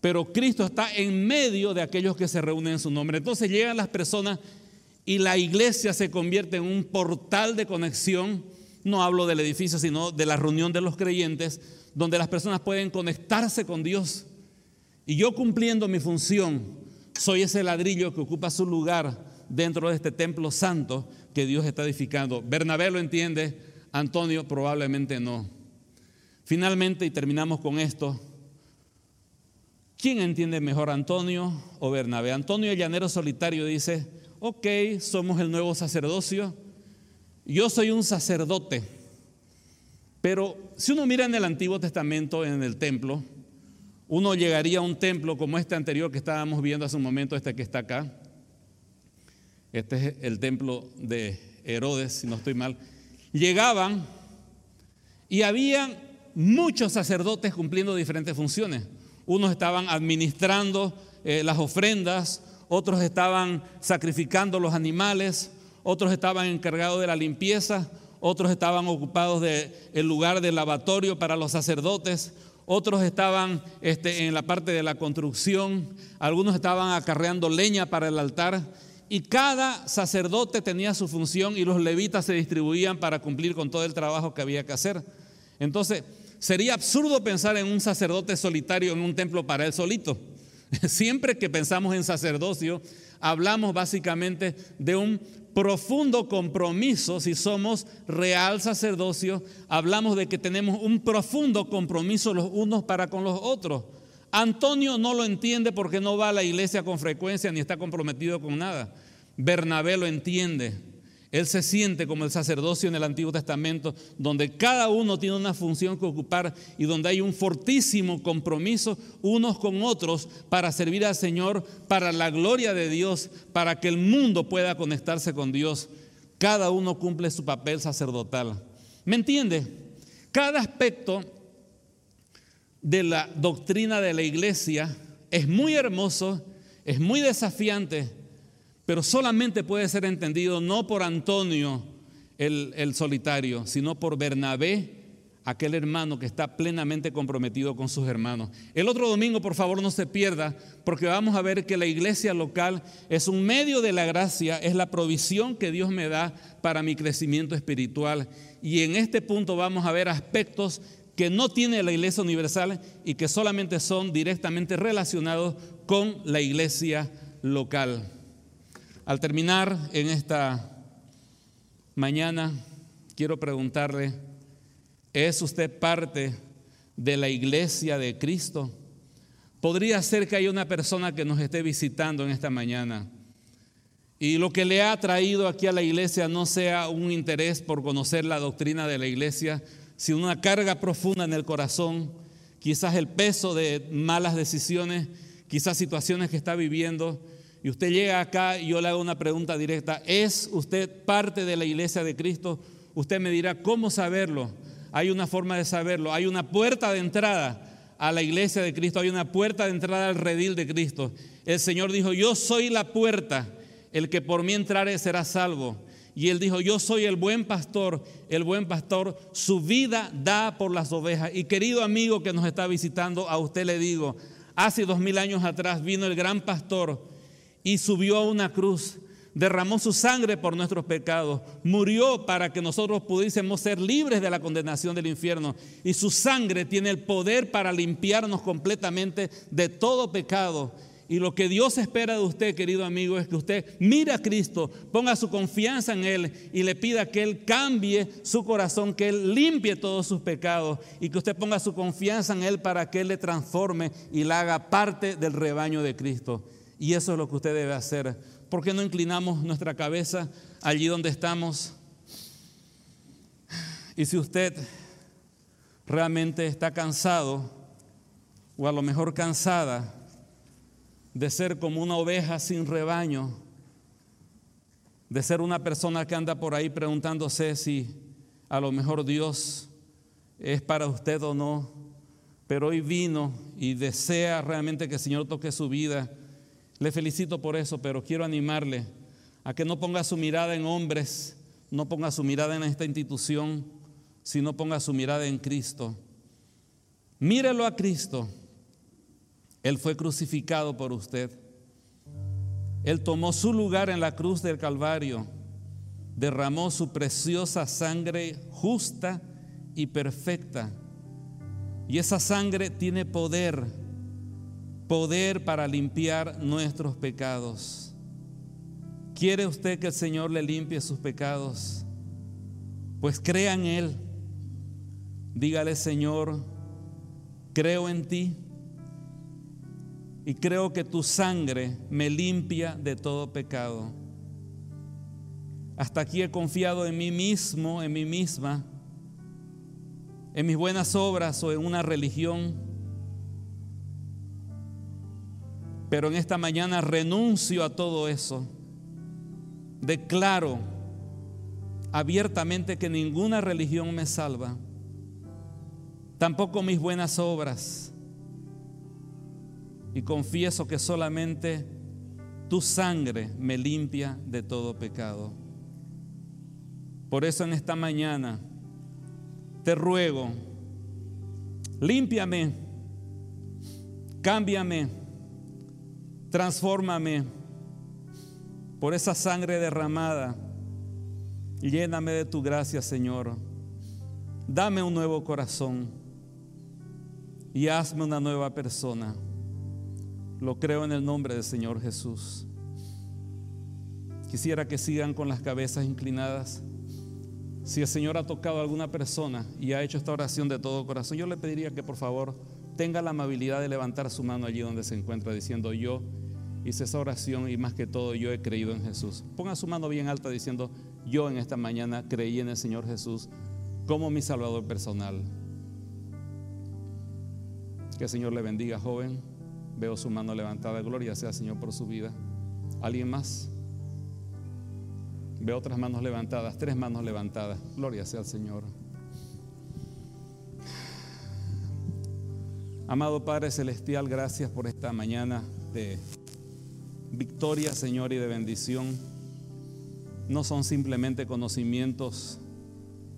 pero Cristo está en medio de aquellos que se reúnen en su nombre. Entonces llegan las personas y la iglesia se convierte en un portal de conexión. No hablo del edificio, sino de la reunión de los creyentes, donde las personas pueden conectarse con Dios. Y yo cumpliendo mi función, soy ese ladrillo que ocupa su lugar dentro de este templo santo que Dios está edificando. Bernabé lo entiende, Antonio probablemente no. Finalmente, y terminamos con esto, ¿Quién entiende mejor, Antonio o Bernabé? Antonio el llanero solitario dice, ok, somos el nuevo sacerdocio, yo soy un sacerdote, pero si uno mira en el Antiguo Testamento, en el templo, uno llegaría a un templo como este anterior que estábamos viendo hace un momento, este que está acá. Este es el templo de Herodes, si no estoy mal. Llegaban y había muchos sacerdotes cumpliendo diferentes funciones. Unos estaban administrando eh, las ofrendas, otros estaban sacrificando los animales, otros estaban encargados de la limpieza, otros estaban ocupados del lugar del lavatorio para los sacerdotes, otros estaban este, en la parte de la construcción, algunos estaban acarreando leña para el altar y cada sacerdote tenía su función y los levitas se distribuían para cumplir con todo el trabajo que había que hacer. Entonces, Sería absurdo pensar en un sacerdote solitario en un templo para él solito. Siempre que pensamos en sacerdocio, hablamos básicamente de un profundo compromiso, si somos real sacerdocio, hablamos de que tenemos un profundo compromiso los unos para con los otros. Antonio no lo entiende porque no va a la iglesia con frecuencia ni está comprometido con nada. Bernabé lo entiende. Él se siente como el sacerdocio en el Antiguo Testamento, donde cada uno tiene una función que ocupar y donde hay un fortísimo compromiso unos con otros para servir al Señor, para la gloria de Dios, para que el mundo pueda conectarse con Dios. Cada uno cumple su papel sacerdotal. ¿Me entiende? Cada aspecto de la doctrina de la iglesia es muy hermoso, es muy desafiante pero solamente puede ser entendido no por Antonio el, solitario, sino por Bernabé aquel hermano que está plenamente comprometido con sus hermanos. El otro domingo, por favor, no se pierda, porque vamos a ver que la iglesia local es un medio de la gracia, es la provisión que Dios me da para mi crecimiento espiritual. Y en este punto vamos a ver aspectos que no tiene la iglesia universal y que solamente son directamente relacionados con la iglesia local. Al terminar en esta mañana, quiero preguntarle, ¿Es usted parte de la iglesia de Cristo? Podría ser que haya una persona que nos esté visitando en esta mañana y lo que le ha traído aquí a la iglesia no sea un interés por conocer la doctrina de la iglesia, sino una carga profunda en el corazón, quizás el peso de malas decisiones, quizás situaciones que está viviendo. Y usted llega acá y yo le hago una pregunta directa, ¿es usted parte de la iglesia de Cristo? Usted me dirá, ¿cómo saberlo? hay una forma de saberlo, hay una puerta de entrada a la iglesia de Cristo, hay una puerta de entrada al redil de Cristo. El Señor dijo, yo soy la puerta, el que por mí entrare será salvo. Y él dijo, yo soy el buen pastor, el buen pastor, su vida da por las ovejas. Y querido amigo que nos está visitando, a usted le digo, hace dos mil años atrás vino el gran pastor y subió a una cruz derramó su sangre por nuestros pecados, murió para que nosotros pudiésemos ser libres de la condenación del infierno. Y su sangre tiene el poder para limpiarnos completamente de todo pecado. Y lo que Dios espera de usted, querido amigo, es que usted mire a Cristo, ponga su confianza en Él y le pida que Él cambie su corazón, que Él limpie todos sus pecados y que usted ponga su confianza en Él para que Él le transforme y la haga parte del rebaño de Cristo. Y eso es lo que usted debe hacer ¿Por qué no inclinamos nuestra cabeza allí donde estamos? Y si usted realmente está cansado, o a lo mejor cansada, de ser como una oveja sin rebaño, de ser una persona que anda por ahí preguntándose si a lo mejor Dios es para usted o no, pero hoy vino y desea realmente que el Señor toque su vida le felicito por eso, pero quiero animarle a que no ponga su mirada en hombres, no ponga su mirada en esta institución, sino ponga su mirada en Cristo. Mírelo a Cristo. Él fue crucificado por usted. Él tomó su lugar en la cruz del Calvario, derramó su preciosa sangre justa y perfecta. Y esa sangre tiene poder poder para limpiar nuestros pecados. ¿Quiere usted que el Señor le limpie sus pecados? Pues crea en Él. Dígale, Señor, creo en ti y creo que tu sangre me limpia de todo pecado. Hasta aquí he confiado en mí mismo, en mí misma, en mis buenas obras o en una religión Pero en esta mañana renuncio a todo eso. Declaro abiertamente que ninguna religión me salva, tampoco mis buenas obras. Y confieso que solamente tu sangre me limpia de todo pecado. Por eso en esta mañana te ruego, límpiame, cámbiame Transfórmame por esa sangre derramada. Lléname de tu gracia, Señor. Dame un nuevo corazón y hazme una nueva persona. Lo creo en el nombre del Señor Jesús. Quisiera que sigan con las cabezas inclinadas. Si el Señor ha tocado a alguna persona y ha hecho esta oración de todo corazón, yo le pediría que por favor tenga la amabilidad de levantar su mano allí donde se encuentra diciendo yo hice esa oración y más que todo yo he creído en Jesús. Ponga su mano bien alta diciendo yo en esta mañana creí en el Señor Jesús como mi Salvador personal. Que el Señor le bendiga, joven. Veo su mano levantada. Gloria sea, Señor, por su vida. ¿Alguien más? Veo otras manos levantadas, tres manos levantadas. Gloria sea al Señor. Amado Padre Celestial, gracias por esta mañana de victoria, Señor, y de bendición. No son simplemente conocimientos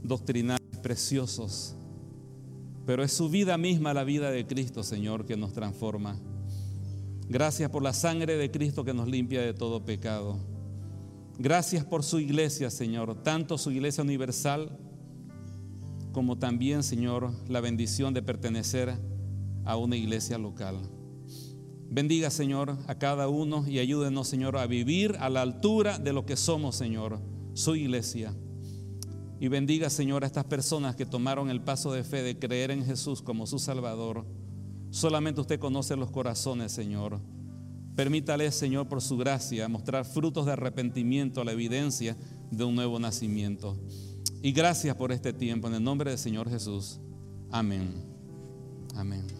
doctrinales preciosos, pero es su vida misma la vida de Cristo, Señor, que nos transforma. Gracias por la sangre de Cristo que nos limpia de todo pecado. Gracias por su iglesia, Señor, tanto su iglesia universal como también, Señor, la bendición de pertenecer a una iglesia local. Bendiga, Señor, a cada uno y ayúdenos, Señor, a vivir a la altura de lo que somos, Señor, su iglesia. Y bendiga, Señor, a estas personas que tomaron el paso de fe de creer en Jesús como su Salvador. Solamente usted conoce los corazones, Señor. Permítale, Señor, por su gracia, mostrar frutos de arrepentimiento, la evidencia de un nuevo nacimiento. Y gracias por este tiempo. En el nombre del Señor Jesús. Amén. Amén.